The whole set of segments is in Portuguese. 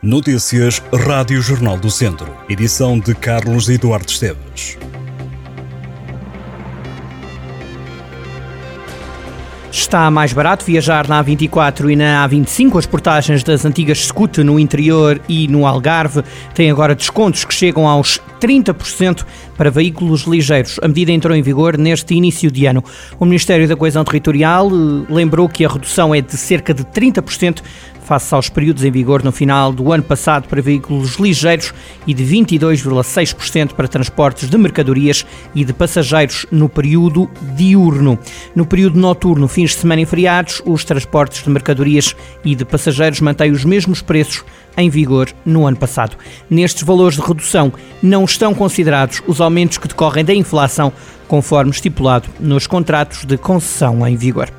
Notícias Rádio Jornal do Centro. Edição de Carlos Eduardo Esteves. Está mais barato viajar na A24 e na A25. As portagens das antigas Scoot no interior e no Algarve têm agora descontos que chegam aos 30% para veículos ligeiros. A medida entrou em vigor neste início de ano. O Ministério da Coesão Territorial eh, lembrou que a redução é de cerca de 30% face aos períodos em vigor no final do ano passado para veículos ligeiros e de 22,6% para transportes de mercadorias e de passageiros no período diurno. No período noturno, fins de semana e feriados, os transportes de mercadorias e de passageiros mantêm os mesmos preços em vigor no ano passado. Nestes valores de redução não estão considerados os aumentos que decorrem da inflação, conforme estipulado nos contratos de concessão em vigor.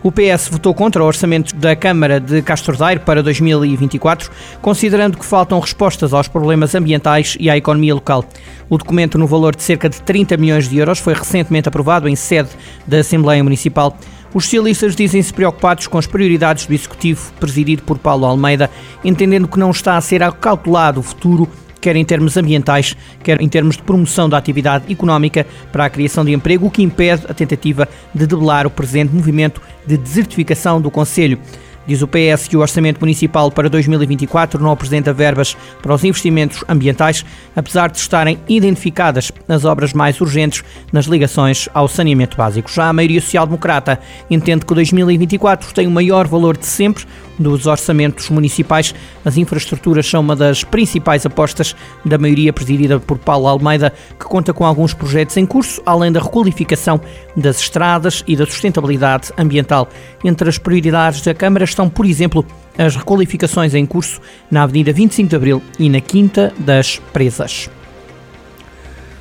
O PS votou contra o orçamento da Câmara de Castro Daire para 2024, considerando que faltam respostas aos problemas ambientais e à economia local. O documento, no valor de cerca de 30 milhões de euros, foi recentemente aprovado em sede da Assembleia Municipal. Os socialistas dizem-se preocupados com as prioridades do Executivo, presidido por Paulo Almeida, entendendo que não está a ser acautelado o futuro quer em termos ambientais, quer em termos de promoção da atividade económica para a criação de emprego, o que impede a tentativa de debelar o presente movimento de desertificação do Conselho. Diz o PS que o Orçamento Municipal para 2024 não apresenta verbas para os investimentos ambientais, apesar de estarem identificadas as obras mais urgentes nas ligações ao saneamento básico. Já a maioria social-democrata entende que o 2024 tem o maior valor de sempre dos orçamentos municipais. As infraestruturas são uma das principais apostas da maioria presidida por Paulo Almeida, que conta com alguns projetos em curso, além da requalificação das estradas e da sustentabilidade ambiental. Entre as prioridades da Câmara estão, por exemplo, as requalificações em curso na Avenida 25 de Abril e na Quinta das Presas.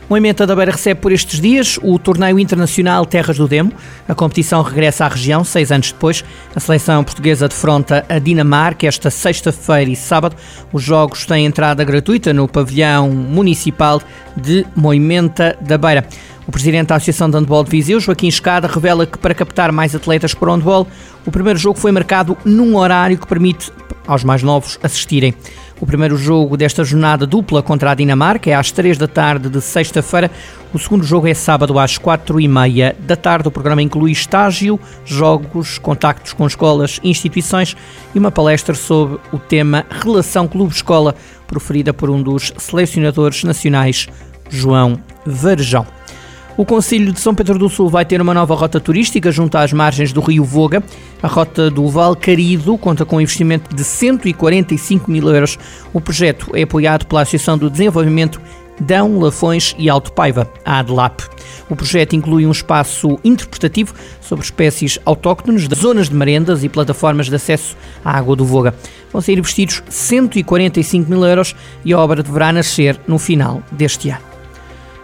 O Ementa da Beira recebe por estes dias o torneio internacional Terras do Demo. A competição regressa à região seis anos depois. A seleção portuguesa defronta a Dinamarca esta sexta-feira e sábado. Os jogos têm entrada gratuita no pavilhão municipal de Moimenta da Beira. O presidente da Associação de Handball de Viseu, Joaquim Escada, revela que para captar mais atletas para o handball, o primeiro jogo foi marcado num horário que permite aos mais novos assistirem. O primeiro jogo desta jornada dupla contra a Dinamarca é às 3 da tarde de sexta-feira. O segundo jogo é sábado às 4 e meia da tarde. O programa inclui estágio, jogos, contactos com escolas e instituições e uma palestra sobre o tema Relação Clube-Escola, proferida por um dos selecionadores nacionais, João Varejão. O Conselho de São Pedro do Sul vai ter uma nova rota turística junto às margens do rio Voga. A rota do Val Carido conta com um investimento de 145 mil euros. O projeto é apoiado pela Associação do Desenvolvimento Dão, Lafões e Alto Paiva, a ADLAP. O projeto inclui um espaço interpretativo sobre espécies autóctones zonas de merendas e plataformas de acesso à água do Voga. Vão ser investidos 145 mil euros e a obra deverá nascer no final deste ano.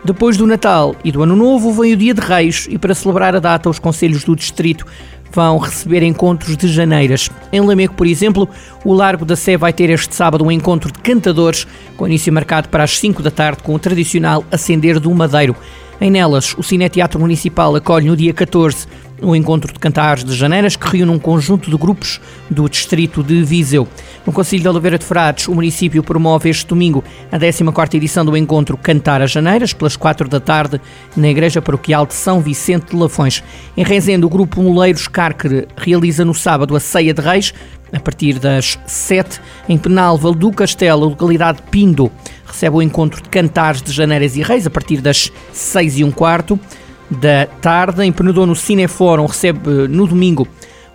Depois do Natal e do Ano Novo vem o Dia de Reis e para celebrar a data os conselhos do distrito vão receber encontros de janeiras. Em Lameco, por exemplo, o Largo da Sé vai ter este sábado um encontro de cantadores com início marcado para as 5 da tarde com o tradicional acender do madeiro. Em Nelas, o Cineteatro Municipal acolhe no dia 14 um encontro de cantares de Janeiras que reúne um conjunto de grupos do distrito de Viseu. No Conselho de Oliveira de Frades, o município promove este domingo a 14ª edição do encontro Cantar as Janeiras, pelas 4 da tarde, na Igreja Paroquial de São Vicente de Lafões. Em Rezende, o grupo Moleiros Carcre realiza no sábado a Ceia de Reis, a partir das 7, em Penalva do Castelo, localidade de Pindo recebe o encontro de cantares de Janeiras e Reis a partir das 6 e um quarto da tarde. Em Penedon, no Cinefórum, recebe no domingo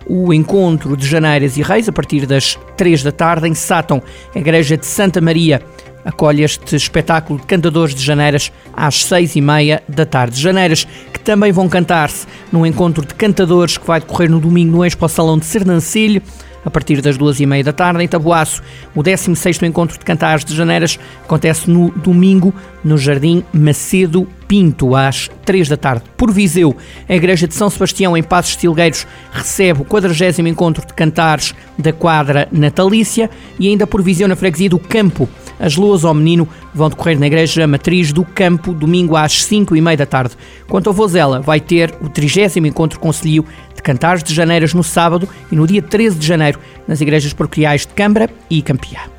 o encontro de Janeiras e Reis a partir das 3 da tarde. Em Sátão, a Igreja de Santa Maria acolhe este espetáculo de cantadores de Janeiras às seis e meia da tarde. Janeiras que também vão cantar-se num encontro de cantadores que vai decorrer no domingo no Expo Salão de Sernancelho a partir das duas e meia da tarde. Em Taboaço, o 16º Encontro de Cantares de Janeiras acontece no domingo no Jardim Macedo Pinto, às 3 da tarde. Por Viseu, a Igreja de São Sebastião, em Passos Tilgueiros, recebe o 40 Encontro de Cantares da Quadra Natalícia e ainda por Viseu, na freguesia do Campo, as Luas ao Menino vão decorrer na Igreja Matriz do Campo, domingo às 5 e meia da tarde. Quanto ao Vozela, vai ter o 30 Encontro Conselho de Cantares de Janeiras no sábado e no dia 13 de janeiro nas igrejas paroquiais de Câmara e Campiá.